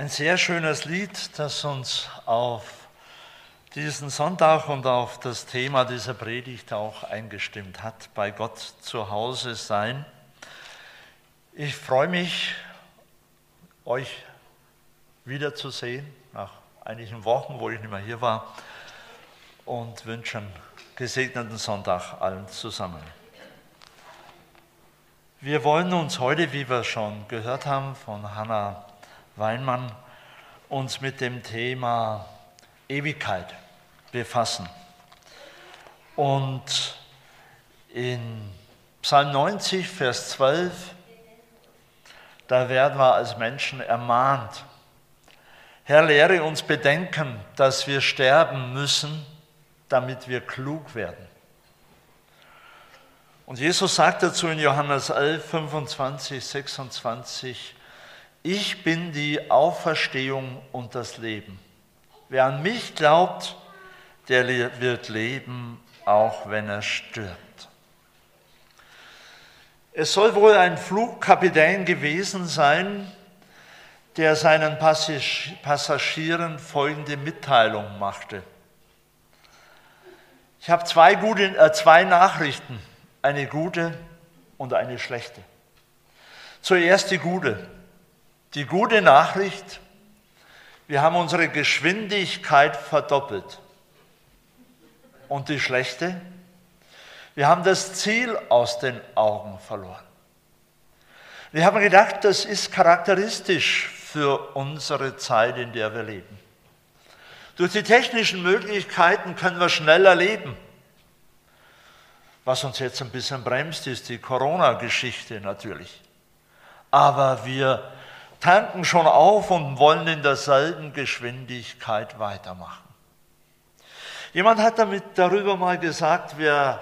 Ein sehr schönes Lied, das uns auf diesen Sonntag und auf das Thema dieser Predigt auch eingestimmt hat, bei Gott zu Hause sein. Ich freue mich, euch wiederzusehen nach einigen Wochen, wo ich nicht mehr hier war und wünsche einen gesegneten Sonntag allen zusammen. Wir wollen uns heute, wie wir schon gehört haben von Hannah Weinmann uns mit dem Thema Ewigkeit befassen. Und in Psalm 90, Vers 12, da werden wir als Menschen ermahnt. Herr, lehre uns bedenken, dass wir sterben müssen, damit wir klug werden. Und Jesus sagt dazu in Johannes 11, 25, 26, ich bin die Auferstehung und das Leben. Wer an mich glaubt, der wird leben, auch wenn er stirbt. Es soll wohl ein Flugkapitän gewesen sein, der seinen Passagieren folgende Mitteilung machte. Ich habe zwei, gute, äh, zwei Nachrichten, eine gute und eine schlechte. Zuerst die gute. Die gute Nachricht, wir haben unsere Geschwindigkeit verdoppelt. Und die schlechte, wir haben das Ziel aus den Augen verloren. Wir haben gedacht, das ist charakteristisch für unsere Zeit, in der wir leben. Durch die technischen Möglichkeiten können wir schneller leben. Was uns jetzt ein bisschen bremst, ist die Corona-Geschichte natürlich. Aber wir tanken schon auf und wollen in derselben Geschwindigkeit weitermachen. Jemand hat damit darüber mal gesagt, wer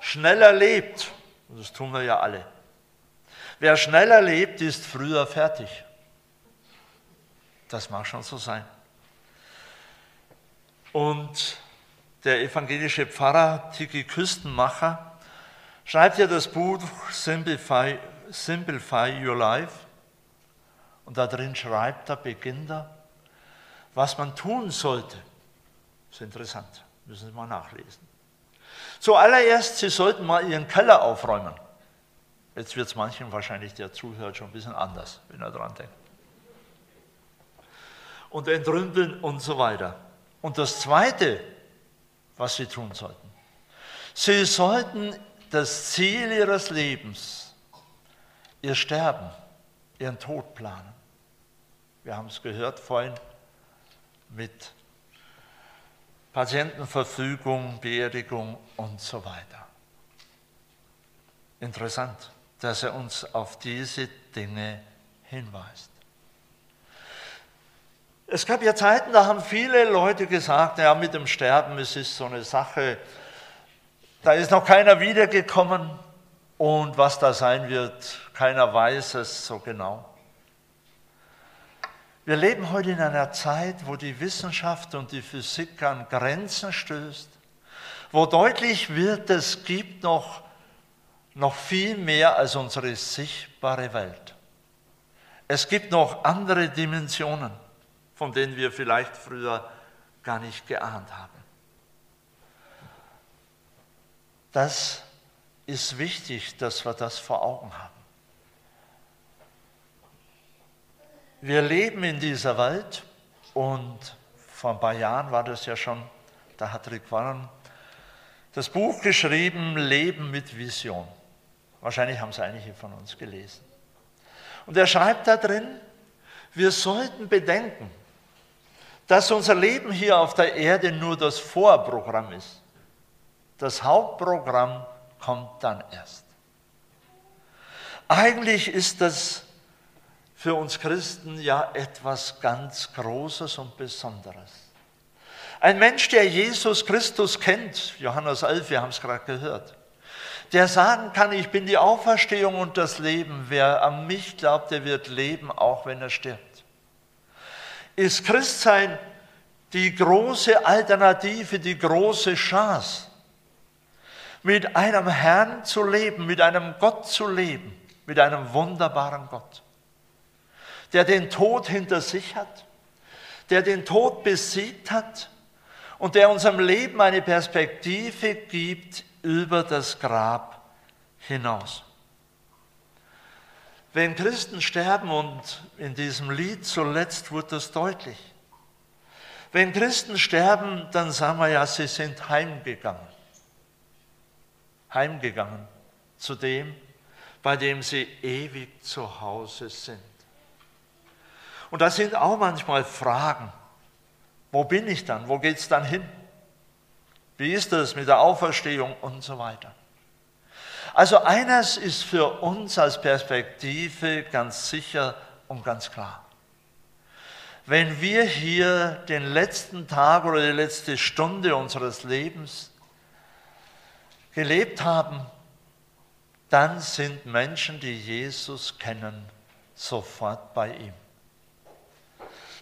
schneller lebt, das tun wir ja alle, wer schneller lebt, ist früher fertig. Das mag schon so sein. Und der evangelische Pfarrer Tiki Küstenmacher schreibt ja das Buch Simplify, Simplify Your Life. Und da drin schreibt er, beginnt er, was man tun sollte. Das ist interessant, müssen Sie mal nachlesen. Zuallererst, Sie sollten mal Ihren Keller aufräumen. Jetzt wird es manchen wahrscheinlich, der zuhört, schon ein bisschen anders, wenn er dran denkt. Und entrümpeln und so weiter. Und das Zweite, was Sie tun sollten, Sie sollten das Ziel Ihres Lebens, Ihr Sterben, Ihren Tod planen. Wir haben es gehört vorhin mit Patientenverfügung, Beerdigung und so weiter. Interessant, dass er uns auf diese Dinge hinweist. Es gab ja Zeiten, da haben viele Leute gesagt, ja, mit dem Sterben, es ist so eine Sache, da ist noch keiner wiedergekommen und was da sein wird, keiner weiß es so genau. Wir leben heute in einer Zeit, wo die Wissenschaft und die Physik an Grenzen stößt, wo deutlich wird, es gibt noch, noch viel mehr als unsere sichtbare Welt. Es gibt noch andere Dimensionen, von denen wir vielleicht früher gar nicht geahnt haben. Das ist wichtig, dass wir das vor Augen haben. Wir leben in dieser Welt und vor ein paar Jahren war das ja schon, da hat Rick Warren das Buch geschrieben, Leben mit Vision. Wahrscheinlich haben es einige von uns gelesen. Und er schreibt da drin, wir sollten bedenken, dass unser Leben hier auf der Erde nur das Vorprogramm ist. Das Hauptprogramm kommt dann erst. Eigentlich ist das für uns Christen ja etwas ganz Großes und Besonderes. Ein Mensch, der Jesus Christus kennt, Johannes 11, wir haben es gerade gehört, der sagen kann, ich bin die Auferstehung und das Leben. Wer an mich glaubt, der wird leben, auch wenn er stirbt. Ist Christsein die große Alternative, die große Chance, mit einem Herrn zu leben, mit einem Gott zu leben, mit einem wunderbaren Gott der den Tod hinter sich hat, der den Tod besiegt hat und der unserem Leben eine Perspektive gibt über das Grab hinaus. Wenn Christen sterben, und in diesem Lied zuletzt wurde das deutlich, wenn Christen sterben, dann sagen wir ja, sie sind heimgegangen. Heimgegangen zu dem, bei dem sie ewig zu Hause sind. Und das sind auch manchmal Fragen. Wo bin ich dann? Wo geht es dann hin? Wie ist das mit der Auferstehung und so weiter? Also eines ist für uns als Perspektive ganz sicher und ganz klar. Wenn wir hier den letzten Tag oder die letzte Stunde unseres Lebens gelebt haben, dann sind Menschen, die Jesus kennen, sofort bei ihm.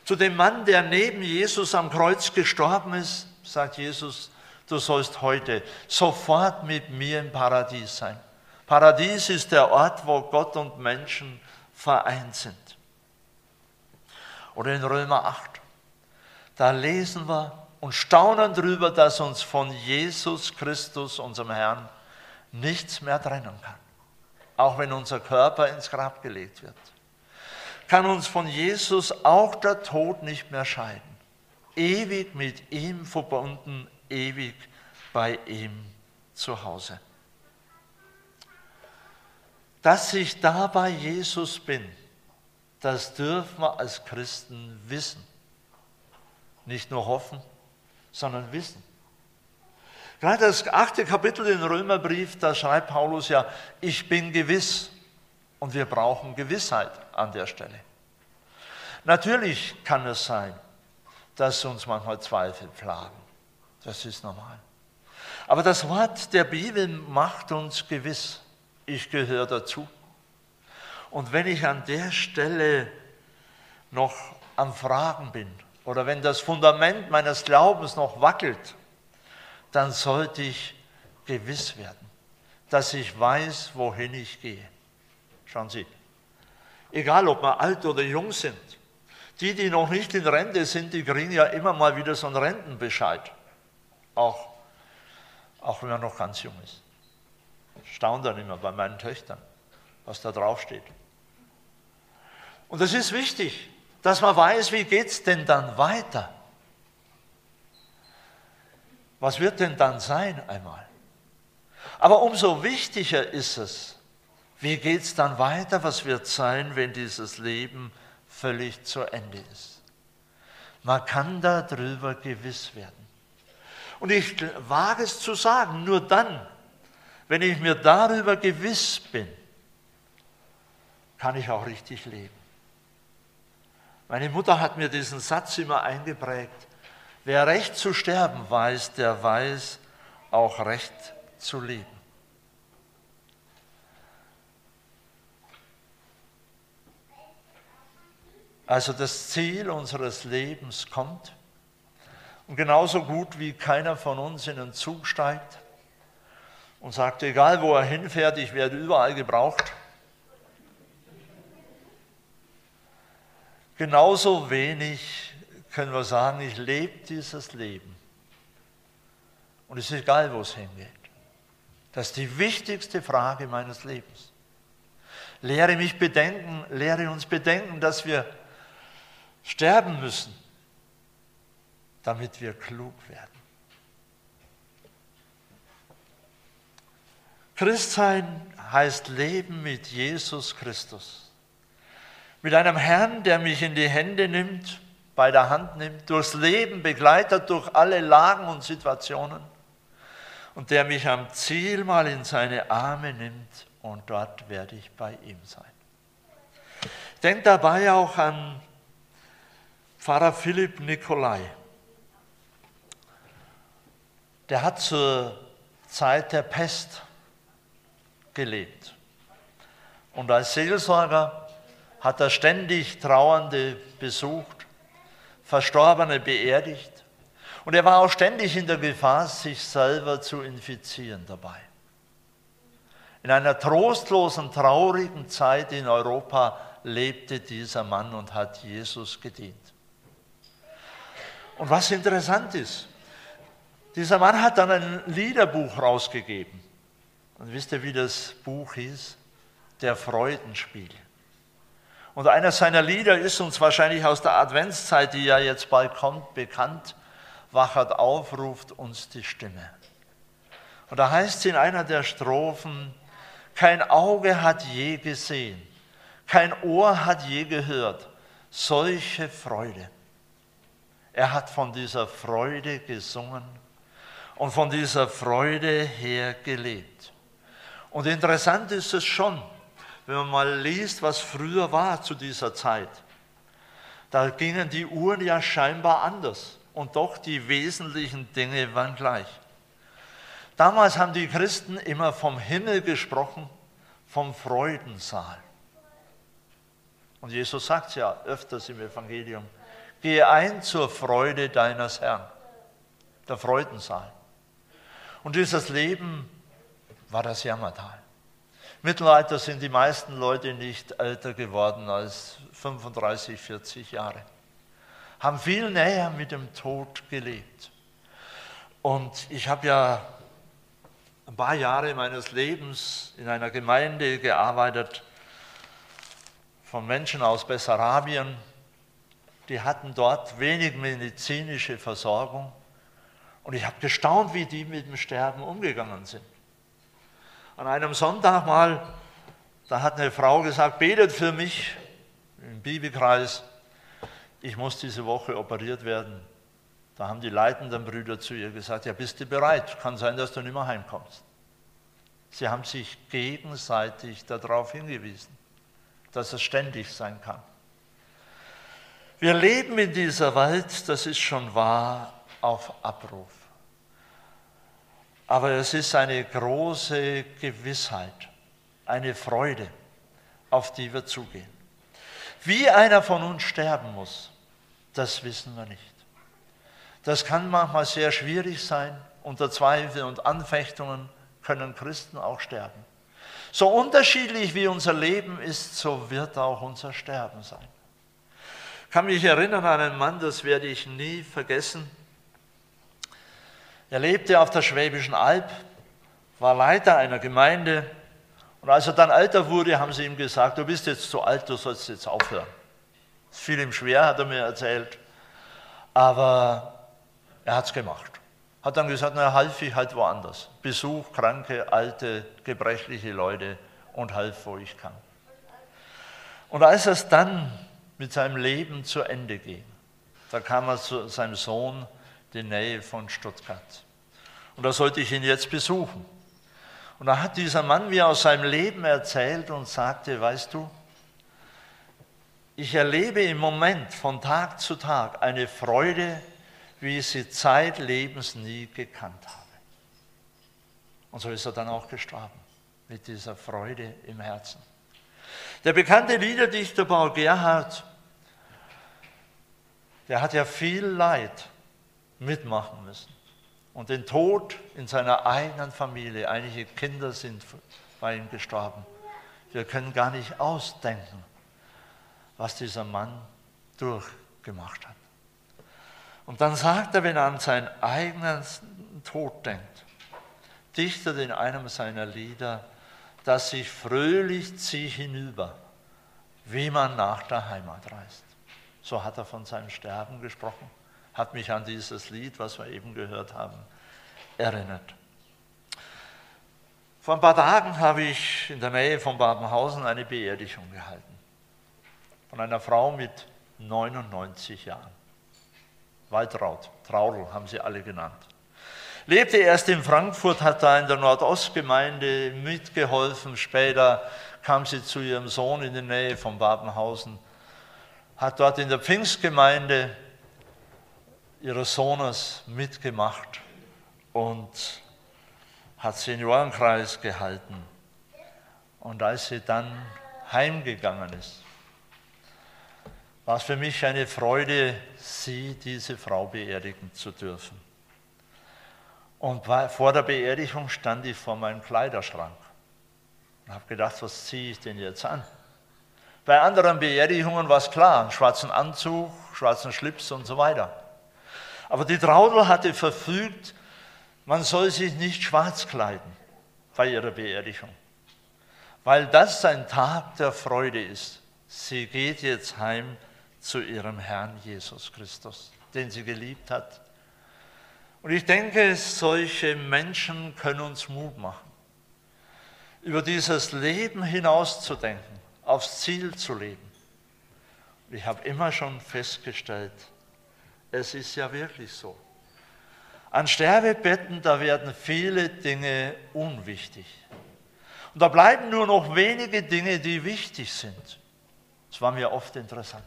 Zu dem Mann, der neben Jesus am Kreuz gestorben ist, sagt Jesus, du sollst heute sofort mit mir im Paradies sein. Paradies ist der Ort, wo Gott und Menschen vereint sind. Oder in Römer 8, da lesen wir und staunen darüber, dass uns von Jesus Christus, unserem Herrn, nichts mehr trennen kann. Auch wenn unser Körper ins Grab gelegt wird kann uns von Jesus auch der Tod nicht mehr scheiden. Ewig mit ihm verbunden, ewig bei ihm zu Hause. Dass ich da bei Jesus bin, das dürfen wir als Christen wissen. Nicht nur hoffen, sondern wissen. Gerade das achte Kapitel im Römerbrief, da schreibt Paulus ja, ich bin gewiss. Und wir brauchen Gewissheit an der Stelle. Natürlich kann es sein, dass uns manchmal Zweifel plagen. Das ist normal. Aber das Wort der Bibel macht uns gewiss, ich gehöre dazu. Und wenn ich an der Stelle noch am Fragen bin oder wenn das Fundament meines Glaubens noch wackelt, dann sollte ich gewiss werden, dass ich weiß, wohin ich gehe. Schauen Sie, egal ob wir alt oder jung sind, die, die noch nicht in Rente sind, die kriegen ja immer mal wieder so einen Rentenbescheid. Auch, auch wenn man noch ganz jung ist. Staunt dann immer bei meinen Töchtern, was da draufsteht. Und es ist wichtig, dass man weiß, wie geht es denn dann weiter? Was wird denn dann sein einmal? Aber umso wichtiger ist es, wie geht es dann weiter? Was wird sein, wenn dieses Leben völlig zu Ende ist? Man kann darüber gewiss werden. Und ich wage es zu sagen, nur dann, wenn ich mir darüber gewiss bin, kann ich auch richtig leben. Meine Mutter hat mir diesen Satz immer eingeprägt. Wer recht zu sterben weiß, der weiß auch recht zu leben. Also das Ziel unseres Lebens kommt. Und genauso gut wie keiner von uns in einen Zug steigt und sagt, egal wo er hinfährt, ich werde überall gebraucht. Genauso wenig können wir sagen, ich lebe dieses Leben. Und es ist egal, wo es hingeht. Das ist die wichtigste Frage meines Lebens. Lehre mich bedenken, lehre uns bedenken, dass wir sterben müssen, damit wir klug werden. Christsein heißt Leben mit Jesus Christus. Mit einem Herrn, der mich in die Hände nimmt, bei der Hand nimmt, durchs Leben begleitet, durch alle Lagen und Situationen und der mich am Ziel mal in seine Arme nimmt und dort werde ich bei ihm sein. Denk dabei auch an Pfarrer Philipp Nikolai. Der hat zur Zeit der Pest gelebt. Und als Seelsorger hat er ständig Trauernde besucht, Verstorbene beerdigt. Und er war auch ständig in der Gefahr, sich selber zu infizieren dabei. In einer trostlosen, traurigen Zeit in Europa lebte dieser Mann und hat Jesus gedient. Und was interessant ist, dieser Mann hat dann ein Liederbuch rausgegeben. Und wisst ihr, wie das Buch hieß? Der Freudenspiegel. Und eines seiner Lieder ist uns wahrscheinlich aus der Adventszeit, die ja jetzt bald kommt, bekannt. Wachert auf, ruft uns die Stimme. Und da heißt es in einer der Strophen, kein Auge hat je gesehen, kein Ohr hat je gehört, solche Freude. Er hat von dieser Freude gesungen und von dieser Freude her gelebt. Und interessant ist es schon, wenn man mal liest, was früher war zu dieser Zeit, da gingen die Uhren ja scheinbar anders und doch die wesentlichen Dinge waren gleich. Damals haben die Christen immer vom Himmel gesprochen, vom Freudensaal. Und Jesus sagt ja öfters im Evangelium, gehe ein zur Freude deines Herrn, der Freudensaal. Und dieses Leben war das Jammertal. Mittelalter sind die meisten Leute nicht älter geworden als 35, 40 Jahre. Haben viel näher mit dem Tod gelebt. Und ich habe ja ein paar Jahre meines Lebens in einer Gemeinde gearbeitet von Menschen aus Bessarabien. Die hatten dort wenig medizinische Versorgung. Und ich habe gestaunt, wie die mit dem Sterben umgegangen sind. An einem Sonntag mal, da hat eine Frau gesagt, betet für mich im Bibelkreis, ich muss diese Woche operiert werden. Da haben die leitenden Brüder zu ihr gesagt, ja bist du bereit, kann sein, dass du nicht mehr heimkommst. Sie haben sich gegenseitig darauf hingewiesen, dass es ständig sein kann. Wir leben in dieser Welt, das ist schon wahr, auf Abruf. Aber es ist eine große Gewissheit, eine Freude, auf die wir zugehen. Wie einer von uns sterben muss, das wissen wir nicht. Das kann manchmal sehr schwierig sein. Unter Zweifeln und Anfechtungen können Christen auch sterben. So unterschiedlich wie unser Leben ist, so wird auch unser Sterben sein. Ich kann mich erinnern an einen Mann, das werde ich nie vergessen. Er lebte auf der Schwäbischen Alb, war Leiter einer Gemeinde und als er dann älter wurde, haben sie ihm gesagt, du bist jetzt zu alt, du sollst jetzt aufhören. Es fiel ihm schwer, hat er mir erzählt, aber er hat es gemacht. Hat dann gesagt, na half ich halt woanders. Besuch kranke, alte, gebrechliche Leute und half, wo ich kann. Und als es dann mit seinem Leben zu Ende ging, da kam er zu seinem Sohn die Nähe von Stuttgart. Und da sollte ich ihn jetzt besuchen. Und da hat dieser Mann mir aus seinem Leben erzählt und sagte, weißt du, ich erlebe im Moment von Tag zu Tag eine Freude, wie ich sie zeitlebens nie gekannt habe. Und so ist er dann auch gestorben, mit dieser Freude im Herzen. Der bekannte Liederdichter Paul Gerhardt, der hat ja viel Leid mitmachen müssen. Und den Tod in seiner eigenen Familie, einige Kinder sind bei ihm gestorben. Wir können gar nicht ausdenken, was dieser Mann durchgemacht hat. Und dann sagt er, wenn er an seinen eigenen Tod denkt, dichtet in einem seiner Lieder, dass ich fröhlich ziehe hinüber, wie man nach der Heimat reist. So hat er von seinem Sterben gesprochen hat mich an dieses Lied, was wir eben gehört haben, erinnert. Vor ein paar Tagen habe ich in der Nähe von Badenhausen eine Beerdigung gehalten. Von einer Frau mit 99 Jahren. Waltraud, Traudel haben sie alle genannt. Lebte erst in Frankfurt, hat da in der Nordostgemeinde mitgeholfen. Später kam sie zu ihrem Sohn in die Nähe von Badenhausen, hat dort in der Pfingstgemeinde ihres Sohnes mitgemacht und hat Seniorenkreis gehalten. Und als sie dann heimgegangen ist, war es für mich eine Freude, sie, diese Frau, beerdigen zu dürfen. Und vor der Beerdigung stand ich vor meinem Kleiderschrank und habe gedacht, was ziehe ich denn jetzt an? Bei anderen Beerdigungen war es klar, einen schwarzen Anzug, schwarzen Schlips und so weiter. Aber die Traudel hatte verfügt, man soll sich nicht schwarz kleiden bei ihrer Beerdigung, weil das ein Tag der Freude ist. Sie geht jetzt heim zu ihrem Herrn Jesus Christus, den sie geliebt hat. Und ich denke, solche Menschen können uns Mut machen, über dieses Leben hinauszudenken aufs Ziel zu leben. Ich habe immer schon festgestellt, es ist ja wirklich so. An Sterbebetten, da werden viele Dinge unwichtig. Und da bleiben nur noch wenige Dinge, die wichtig sind. Das war mir oft interessant.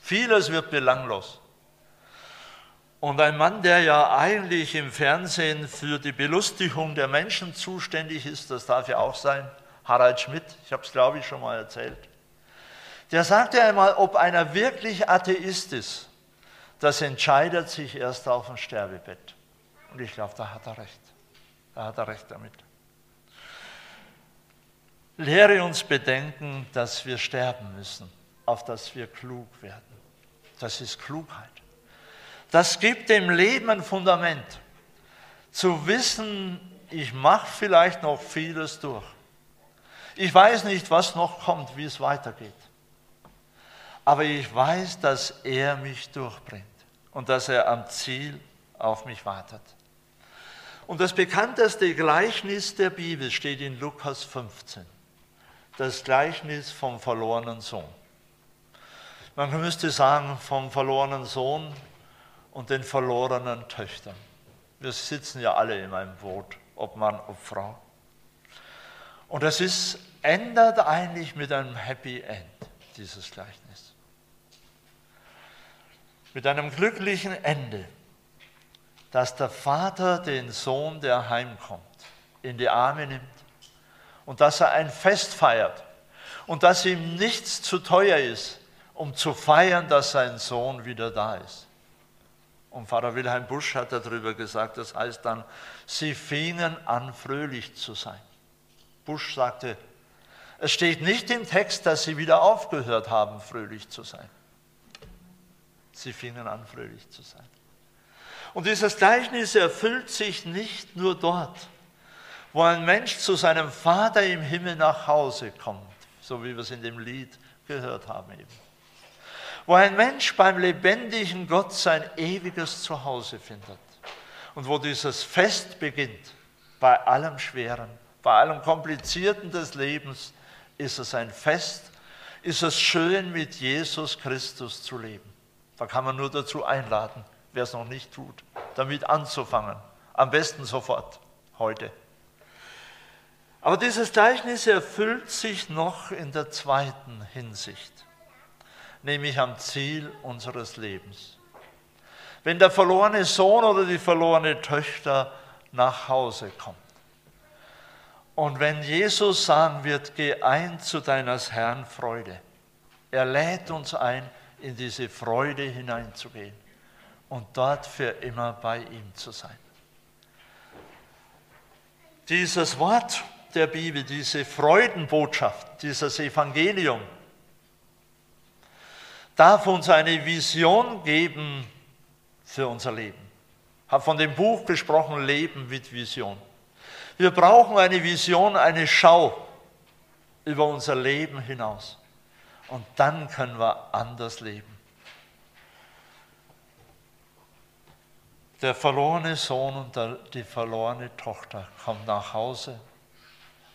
Vieles wird belanglos. Und ein Mann, der ja eigentlich im Fernsehen für die Belustigung der Menschen zuständig ist, das darf ja auch sein, Harald Schmidt, ich habe es glaube ich schon mal erzählt, der sagte einmal, ob einer wirklich Atheist ist, das entscheidet sich erst auf dem Sterbebett. Und ich glaube, da hat er recht. Da hat er recht damit. Lehre uns bedenken, dass wir sterben müssen, auf dass wir klug werden. Das ist Klugheit. Das gibt dem Leben ein Fundament. Zu wissen, ich mache vielleicht noch vieles durch. Ich weiß nicht, was noch kommt, wie es weitergeht. Aber ich weiß, dass er mich durchbringt und dass er am Ziel auf mich wartet. Und das bekannteste Gleichnis der Bibel steht in Lukas 15. Das Gleichnis vom verlorenen Sohn. Man müsste sagen, vom verlorenen Sohn und den verlorenen Töchtern. Wir sitzen ja alle in einem Boot, ob Mann, ob Frau. Und es ist, ändert eigentlich mit einem Happy End, dieses Gleichnis. Mit einem glücklichen Ende, dass der Vater den Sohn, der heimkommt, in die Arme nimmt und dass er ein Fest feiert und dass ihm nichts zu teuer ist, um zu feiern, dass sein Sohn wieder da ist. Und Pfarrer Wilhelm Busch hat darüber gesagt, das heißt dann, sie fingen an, fröhlich zu sein. Busch sagte, es steht nicht im Text, dass sie wieder aufgehört haben, fröhlich zu sein. Sie fingen an, fröhlich zu sein. Und dieses Gleichnis erfüllt sich nicht nur dort, wo ein Mensch zu seinem Vater im Himmel nach Hause kommt, so wie wir es in dem Lied gehört haben eben. Wo ein Mensch beim lebendigen Gott sein ewiges Zuhause findet und wo dieses Fest beginnt bei allem Schweren, bei allem Komplizierten des Lebens ist es ein Fest, ist es schön, mit Jesus Christus zu leben. Da kann man nur dazu einladen, wer es noch nicht tut, damit anzufangen. Am besten sofort, heute. Aber dieses Gleichnis erfüllt sich noch in der zweiten Hinsicht, nämlich am Ziel unseres Lebens. Wenn der verlorene Sohn oder die verlorene Töchter nach Hause kommt, und wenn Jesus sagen wird, geh ein zu deines Herrn Freude, er lädt uns ein, in diese Freude hineinzugehen und dort für immer bei ihm zu sein. Dieses Wort der Bibel, diese Freudenbotschaft, dieses Evangelium, darf uns eine Vision geben für unser Leben. Ich habe von dem Buch gesprochen, Leben mit Vision. Wir brauchen eine Vision, eine Schau über unser Leben hinaus. Und dann können wir anders leben. Der verlorene Sohn und die verlorene Tochter kommen nach Hause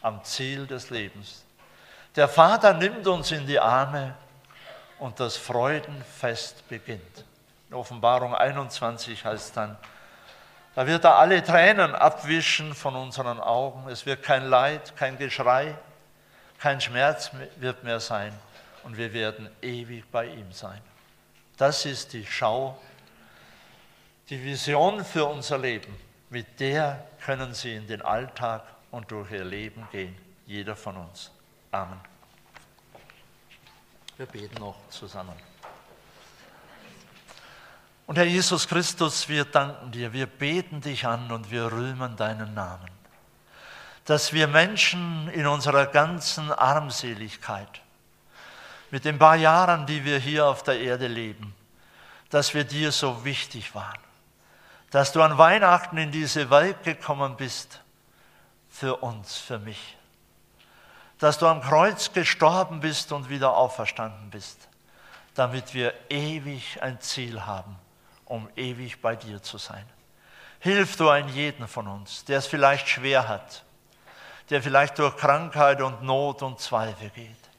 am Ziel des Lebens. Der Vater nimmt uns in die Arme und das Freudenfest beginnt. In Offenbarung 21 heißt dann, da wird er alle Tränen abwischen von unseren Augen. Es wird kein Leid, kein Geschrei, kein Schmerz wird mehr sein. Und wir werden ewig bei ihm sein. Das ist die Schau, die Vision für unser Leben. Mit der können Sie in den Alltag und durch Ihr Leben gehen. Jeder von uns. Amen. Wir beten noch zusammen. Und Herr Jesus Christus, wir danken dir, wir beten dich an und wir rühmen deinen Namen. Dass wir Menschen in unserer ganzen Armseligkeit, mit den paar Jahren, die wir hier auf der Erde leben, dass wir dir so wichtig waren. Dass du an Weihnachten in diese Welt gekommen bist für uns, für mich. Dass du am Kreuz gestorben bist und wieder auferstanden bist, damit wir ewig ein Ziel haben, um ewig bei dir zu sein. Hilf du einen jeden von uns, der es vielleicht schwer hat, der vielleicht durch Krankheit und Not und Zweifel geht.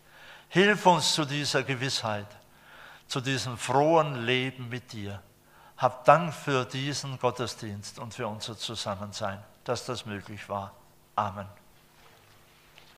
Hilf uns zu dieser Gewissheit, zu diesem frohen Leben mit dir. Hab Dank für diesen Gottesdienst und für unser Zusammensein, dass das möglich war. Amen.